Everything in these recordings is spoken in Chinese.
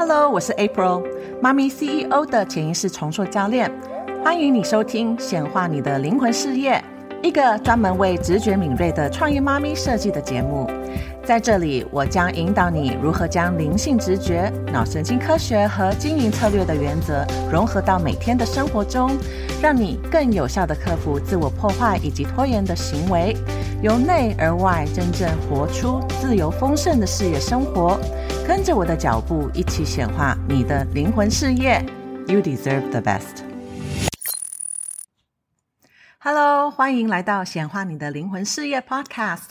Hello，我是 April，妈咪 CEO 的潜意识重塑教练，欢迎你收听显化你的灵魂事业，一个专门为直觉敏锐的创业妈咪设计的节目。在这里，我将引导你如何将灵性直觉、脑神经科学和经营策略的原则融合到每天的生活中，让你更有效的克服自我破坏以及拖延的行为，由内而外真正活出自由丰盛的事业生活。跟着我的脚步，一起显化你的灵魂事业。You deserve the best. Hello，欢迎来到显化你的灵魂事业 Podcast。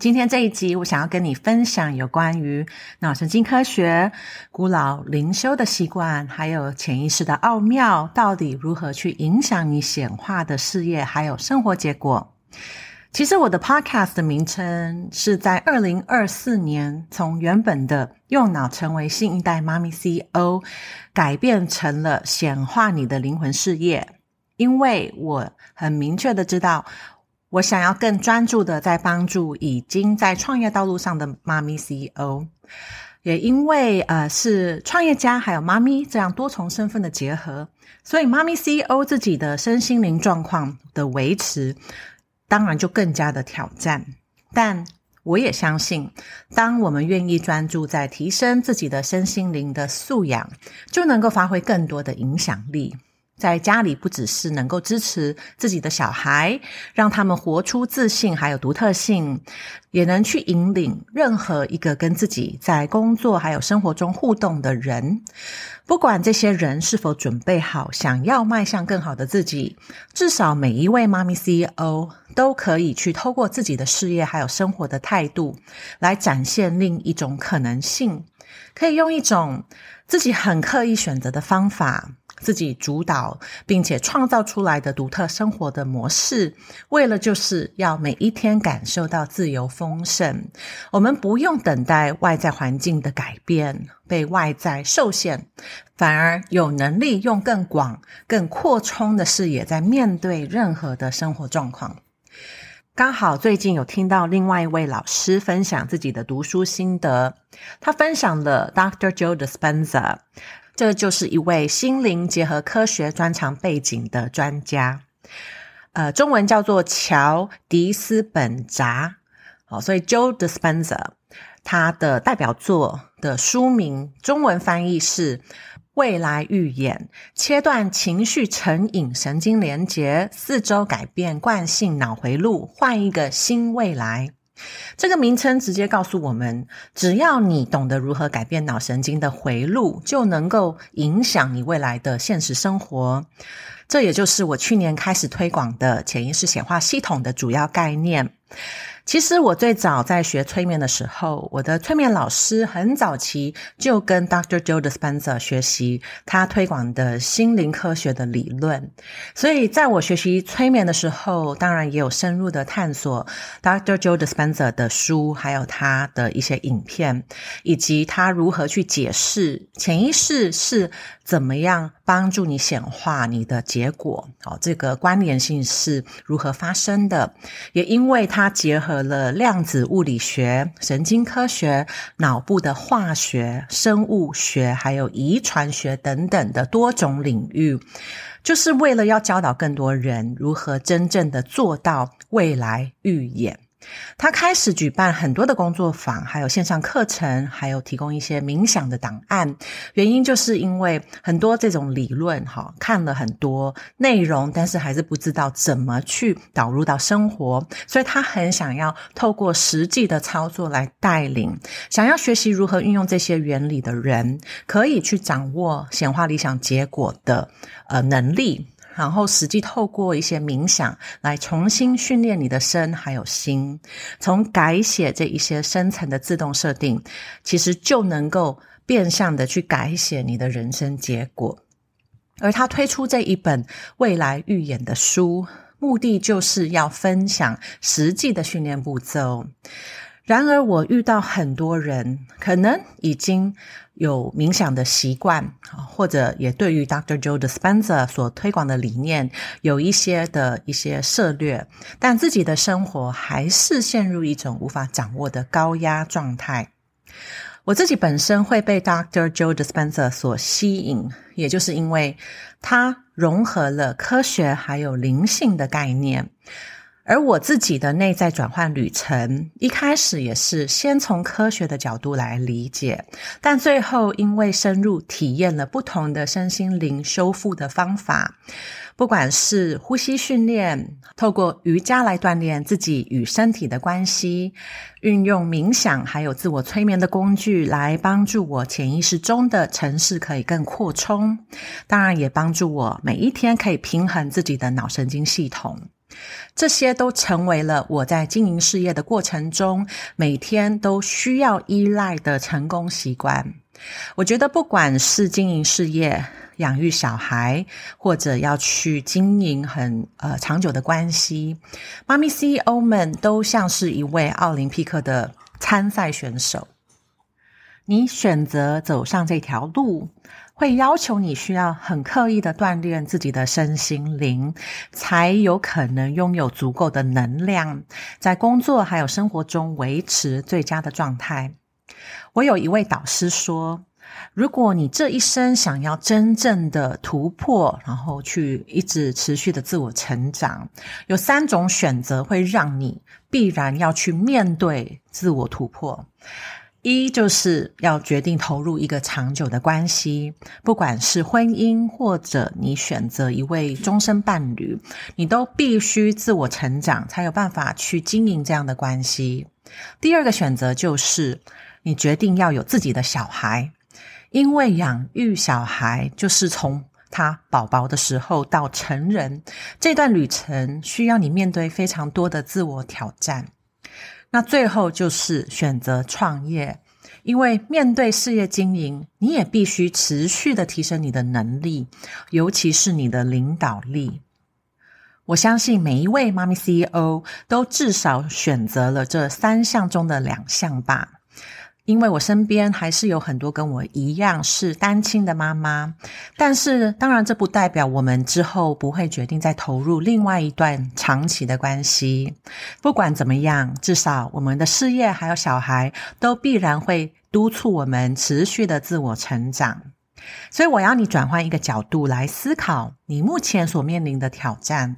今天这一集，我想要跟你分享有关于脑神经科学、古老灵修的习惯，还有潜意识的奥妙，到底如何去影响你显化的事业还有生活结果。其实我的 Podcast 的名称是在二零二四年从原本的用脑成为新一代妈咪 CEO，改变成了显化你的灵魂事业，因为我很明确的知道。我想要更专注的在帮助已经在创业道路上的妈咪 CEO，也因为呃是创业家还有妈咪这样多重身份的结合，所以妈咪 CEO 自己的身心灵状况的维持，当然就更加的挑战。但我也相信，当我们愿意专注在提升自己的身心灵的素养，就能够发挥更多的影响力。在家里，不只是能够支持自己的小孩，让他们活出自信还有独特性，也能去引领任何一个跟自己在工作还有生活中互动的人。不管这些人是否准备好，想要迈向更好的自己，至少每一位妈咪 CEO 都可以去透过自己的事业还有生活的态度，来展现另一种可能性。可以用一种自己很刻意选择的方法。自己主导并且创造出来的独特生活的模式，为了就是要每一天感受到自由丰盛。我们不用等待外在环境的改变，被外在受限，反而有能力用更广、更扩充的视野，在面对任何的生活状况。刚好最近有听到另外一位老师分享自己的读书心得，他分享了 Dr. Joe Dispenza。这就是一位心灵结合科学专长背景的专家，呃，中文叫做乔迪斯本扎，哦，所以 Joe Dispenza 他的代表作的书名中文翻译是《未来预演：切断情绪成瘾神经连结，四周改变惯性脑回路，换一个新未来》。这个名称直接告诉我们，只要你懂得如何改变脑神经的回路，就能够影响你未来的现实生活。这也就是我去年开始推广的潜意识显化系统的主要概念。其实我最早在学催眠的时候，我的催眠老师很早期就跟 Dr. Joe Dispenza 学习他推广的心灵科学的理论，所以在我学习催眠的时候，当然也有深入的探索 Dr. Joe Dispenza 的书，还有他的一些影片，以及他如何去解释潜意识是怎么样帮助你显化你的结果，哦，这个关联性是如何发生的，也因为它结合。了量子物理学、神经科学、脑部的化学、生物学，还有遗传学等等的多种领域，就是为了要教导更多人如何真正的做到未来预演。他开始举办很多的工作坊，还有线上课程，还有提供一些冥想的档案。原因就是因为很多这种理论，哈，看了很多内容，但是还是不知道怎么去导入到生活，所以他很想要透过实际的操作来带领，想要学习如何运用这些原理的人，可以去掌握显化理想结果的呃能力。然后实际透过一些冥想来重新训练你的身还有心，从改写这一些深层的自动设定，其实就能够变相的去改写你的人生结果。而他推出这一本未来预演的书，目的就是要分享实际的训练步骤。然而，我遇到很多人可能已经。有冥想的习惯或者也对于 Dr. Joe Dispenza 所推广的理念有一些的一些涉略，但自己的生活还是陷入一种无法掌握的高压状态。我自己本身会被 Dr. Joe Dispenza 所吸引，也就是因为他融合了科学还有灵性的概念。而我自己的内在转换旅程，一开始也是先从科学的角度来理解，但最后因为深入体验了不同的身心灵修复的方法，不管是呼吸训练，透过瑜伽来锻炼自己与身体的关系，运用冥想还有自我催眠的工具来帮助我潜意识中的城市可以更扩充，当然也帮助我每一天可以平衡自己的脑神经系统。这些都成为了我在经营事业的过程中每天都需要依赖的成功习惯。我觉得，不管是经营事业、养育小孩，或者要去经营很呃长久的关系，妈咪 CEO 们都像是一位奥林匹克的参赛选手。你选择走上这条路。会要求你需要很刻意的锻炼自己的身心灵，才有可能拥有足够的能量，在工作还有生活中维持最佳的状态。我有一位导师说，如果你这一生想要真正的突破，然后去一直持续的自我成长，有三种选择会让你必然要去面对自我突破。一就是要决定投入一个长久的关系，不管是婚姻或者你选择一位终身伴侣，你都必须自我成长，才有办法去经营这样的关系。第二个选择就是你决定要有自己的小孩，因为养育小孩就是从他宝宝的时候到成人这段旅程，需要你面对非常多的自我挑战。那最后就是选择创业，因为面对事业经营，你也必须持续的提升你的能力，尤其是你的领导力。我相信每一位妈咪 CEO 都至少选择了这三项中的两项吧。因为我身边还是有很多跟我一样是单亲的妈妈，但是当然这不代表我们之后不会决定再投入另外一段长期的关系。不管怎么样，至少我们的事业还有小孩都必然会督促我们持续的自我成长。所以我要你转换一个角度来思考你目前所面临的挑战。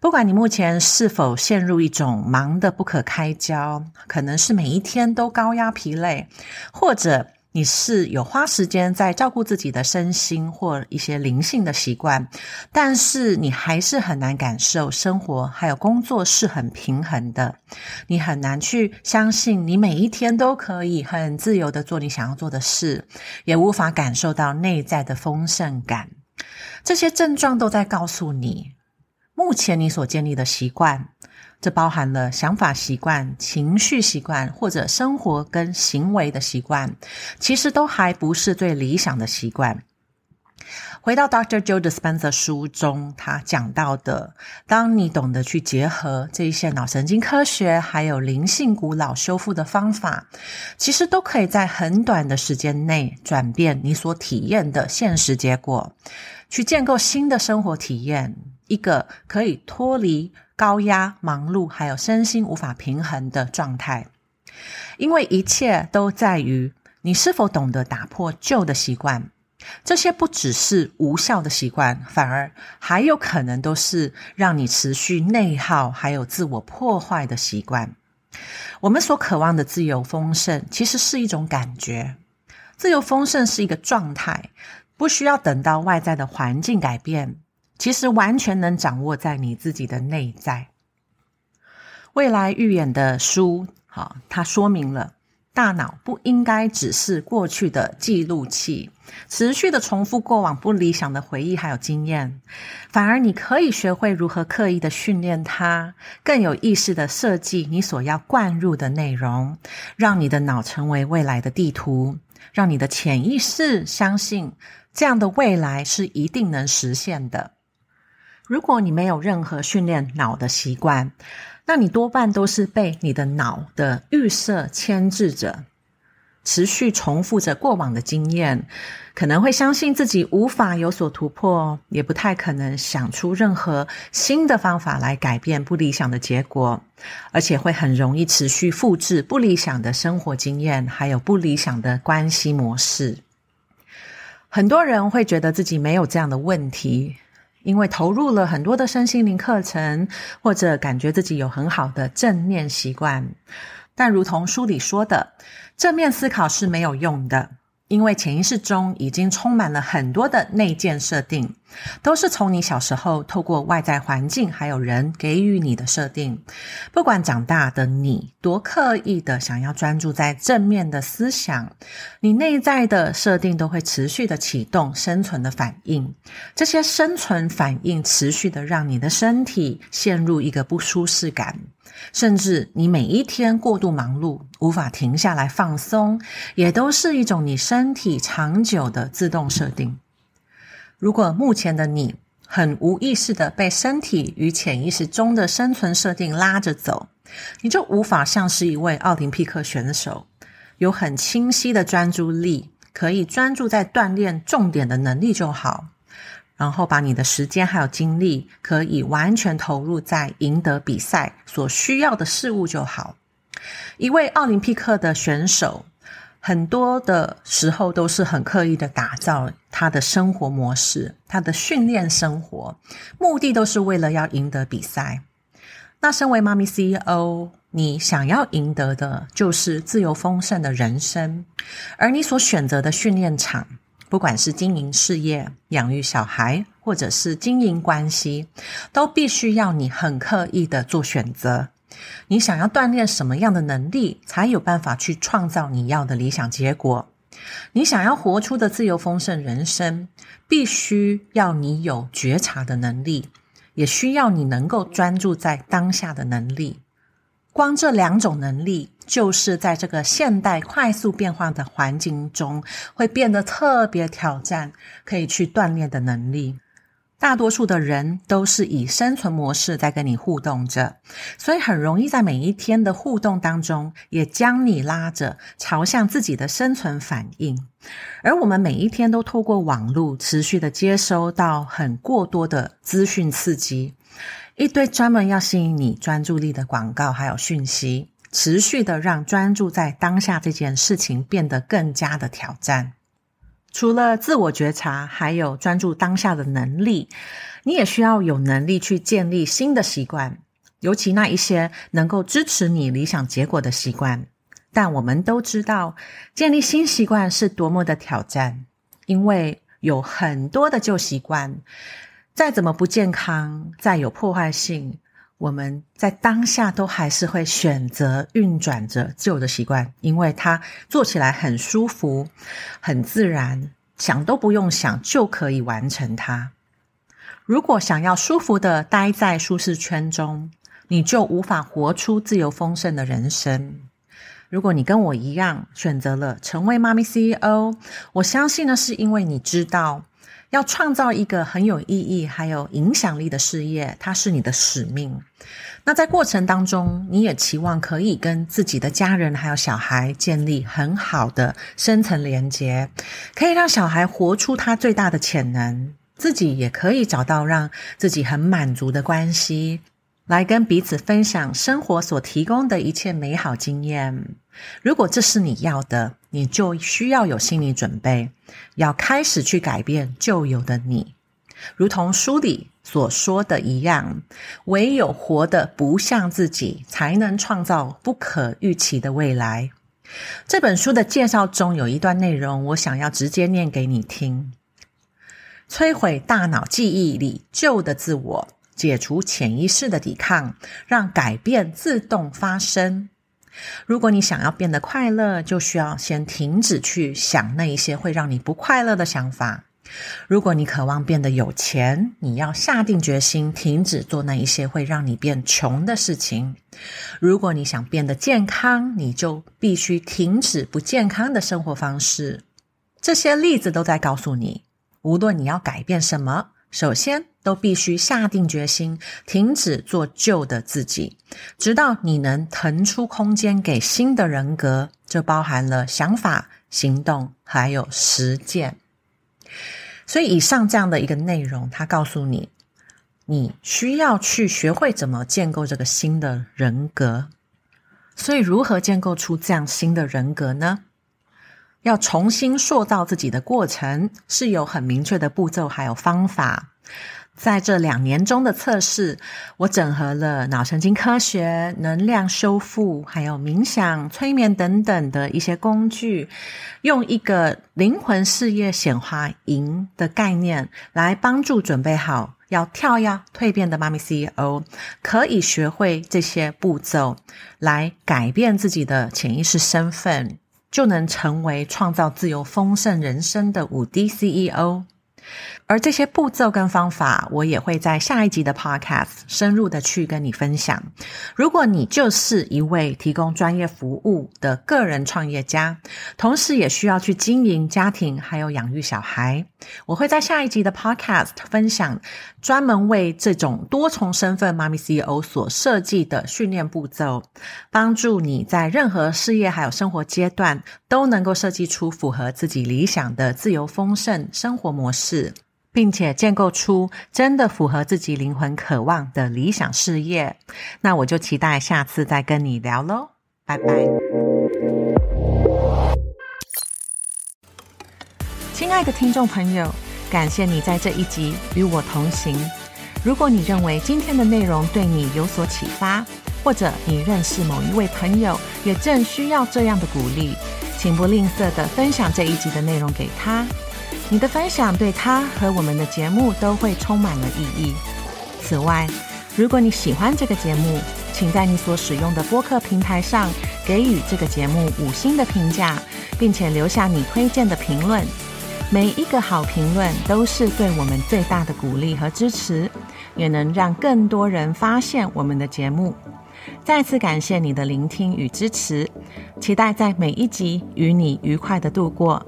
不管你目前是否陷入一种忙得不可开交，可能是每一天都高压疲累，或者你是有花时间在照顾自己的身心或一些灵性的习惯，但是你还是很难感受生活还有工作是很平衡的，你很难去相信你每一天都可以很自由的做你想要做的事，也无法感受到内在的丰盛感，这些症状都在告诉你。目前你所建立的习惯，这包含了想法习惯、情绪习惯或者生活跟行为的习惯，其实都还不是最理想的习惯。回到 Dr. Joe Dispenza 书中，他讲到的，当你懂得去结合这一些脑神经科学还有灵性古老修复的方法，其实都可以在很短的时间内转变你所体验的现实结果，去建构新的生活体验。一个可以脱离高压、忙碌，还有身心无法平衡的状态，因为一切都在于你是否懂得打破旧的习惯。这些不只是无效的习惯，反而还有可能都是让你持续内耗，还有自我破坏的习惯。我们所渴望的自由丰盛，其实是一种感觉。自由丰盛是一个状态，不需要等到外在的环境改变。其实完全能掌握在你自己的内在。未来预演的书，好，它说明了大脑不应该只是过去的记录器，持续的重复过往不理想的回忆还有经验，反而你可以学会如何刻意的训练它，更有意识的设计你所要灌入的内容，让你的脑成为未来的地图，让你的潜意识相信这样的未来是一定能实现的。如果你没有任何训练脑的习惯，那你多半都是被你的脑的预设牵制着。持续重复着过往的经验，可能会相信自己无法有所突破，也不太可能想出任何新的方法来改变不理想的结果，而且会很容易持续复制不理想的生活经验，还有不理想的关系模式。很多人会觉得自己没有这样的问题，因为投入了很多的身心灵课程，或者感觉自己有很好的正念习惯。但如同书里说的，正面思考是没有用的。因为潜意识中已经充满了很多的内建设定，都是从你小时候透过外在环境还有人给予你的设定。不管长大的你多刻意的想要专注在正面的思想，你内在的设定都会持续的启动生存的反应。这些生存反应持续的让你的身体陷入一个不舒适感。甚至你每一天过度忙碌，无法停下来放松，也都是一种你身体长久的自动设定。如果目前的你很无意识的被身体与潜意识中的生存设定拉着走，你就无法像是一位奥林匹克选手，有很清晰的专注力，可以专注在锻炼重点的能力就好。然后把你的时间还有精力，可以完全投入在赢得比赛所需要的事物就好。一位奥林匹克的选手，很多的时候都是很刻意的打造他的生活模式，他的训练生活目的都是为了要赢得比赛。那身为妈咪 CEO，你想要赢得的就是自由丰盛的人生，而你所选择的训练场。不管是经营事业、养育小孩，或者是经营关系，都必须要你很刻意的做选择。你想要锻炼什么样的能力，才有办法去创造你要的理想结果？你想要活出的自由丰盛人生，必须要你有觉察的能力，也需要你能够专注在当下的能力。光这两种能力，就是在这个现代快速变化的环境中，会变得特别挑战，可以去锻炼的能力。大多数的人都是以生存模式在跟你互动着，所以很容易在每一天的互动当中，也将你拉着朝向自己的生存反应。而我们每一天都透过网络持续的接收到很过多的资讯刺激。一堆专门要吸引你专注力的广告，还有讯息，持续的让专注在当下这件事情变得更加的挑战。除了自我觉察，还有专注当下的能力，你也需要有能力去建立新的习惯，尤其那一些能够支持你理想结果的习惯。但我们都知道，建立新习惯是多么的挑战，因为有很多的旧习惯。再怎么不健康，再有破坏性，我们在当下都还是会选择运转着旧的习惯，因为它做起来很舒服、很自然，想都不用想就可以完成它。如果想要舒服的待在舒适圈中，你就无法活出自由丰盛的人生。如果你跟我一样选择了成为妈咪 CEO，我相信呢，是因为你知道。要创造一个很有意义、还有影响力的事业，它是你的使命。那在过程当中，你也期望可以跟自己的家人还有小孩建立很好的深层连接，可以让小孩活出他最大的潜能，自己也可以找到让自己很满足的关系。来跟彼此分享生活所提供的一切美好经验。如果这是你要的，你就需要有心理准备，要开始去改变旧有的你。如同书里所说的一样，唯有活得不像自己，才能创造不可预期的未来。这本书的介绍中有一段内容，我想要直接念给你听：摧毁大脑记忆里旧的自我。解除潜意识的抵抗，让改变自动发生。如果你想要变得快乐，就需要先停止去想那一些会让你不快乐的想法。如果你渴望变得有钱，你要下定决心停止做那一些会让你变穷的事情。如果你想变得健康，你就必须停止不健康的生活方式。这些例子都在告诉你，无论你要改变什么。首先，都必须下定决心，停止做旧的自己，直到你能腾出空间给新的人格，就包含了想法、行动还有实践。所以，以上这样的一个内容，它告诉你，你需要去学会怎么建构这个新的人格。所以，如何建构出这样新的人格呢？要重新塑造自己的过程，是有很明确的步骤还有方法。在这两年中的测试，我整合了脑神经科学、能量修复，还有冥想、催眠等等的一些工具，用一个灵魂事业显化营的概念，来帮助准备好要跳跃蜕变的妈咪 CEO，可以学会这些步骤，来改变自己的潜意识身份，就能成为创造自由丰盛人生的五 D CEO。而这些步骤跟方法，我也会在下一集的 Podcast 深入的去跟你分享。如果你就是一位提供专业服务的个人创业家，同时也需要去经营家庭，还有养育小孩，我会在下一集的 Podcast 分享专门为这种多重身份妈咪 CEO 所设计的训练步骤，帮助你在任何事业还有生活阶段都能够设计出符合自己理想的自由丰盛生活模式。并且建构出真的符合自己灵魂渴望的理想事业，那我就期待下次再跟你聊喽，拜拜。亲爱的听众朋友，感谢你在这一集与我同行。如果你认为今天的内容对你有所启发，或者你认识某一位朋友也正需要这样的鼓励，请不吝啬的分享这一集的内容给他。你的分享对他和我们的节目都会充满了意义。此外，如果你喜欢这个节目，请在你所使用的播客平台上给予这个节目五星的评价，并且留下你推荐的评论。每一个好评论都是对我们最大的鼓励和支持，也能让更多人发现我们的节目。再次感谢你的聆听与支持，期待在每一集与你愉快的度过。